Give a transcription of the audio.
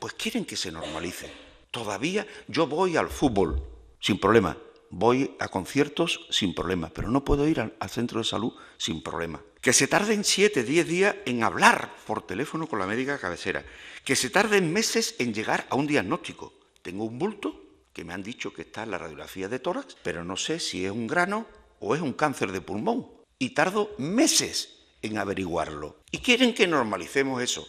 Pues quieren que se normalice. Todavía yo voy al fútbol sin problema, voy a conciertos sin problema, pero no puedo ir al, al centro de salud sin problema. Que se tarden siete, diez días en hablar por teléfono con la médica cabecera. Que se tarden meses en llegar a un diagnóstico. Tengo un bulto que me han dicho que está en la radiografía de tórax, pero no sé si es un grano o es un cáncer de pulmón. Y tardo meses en averiguarlo. Y quieren que normalicemos eso.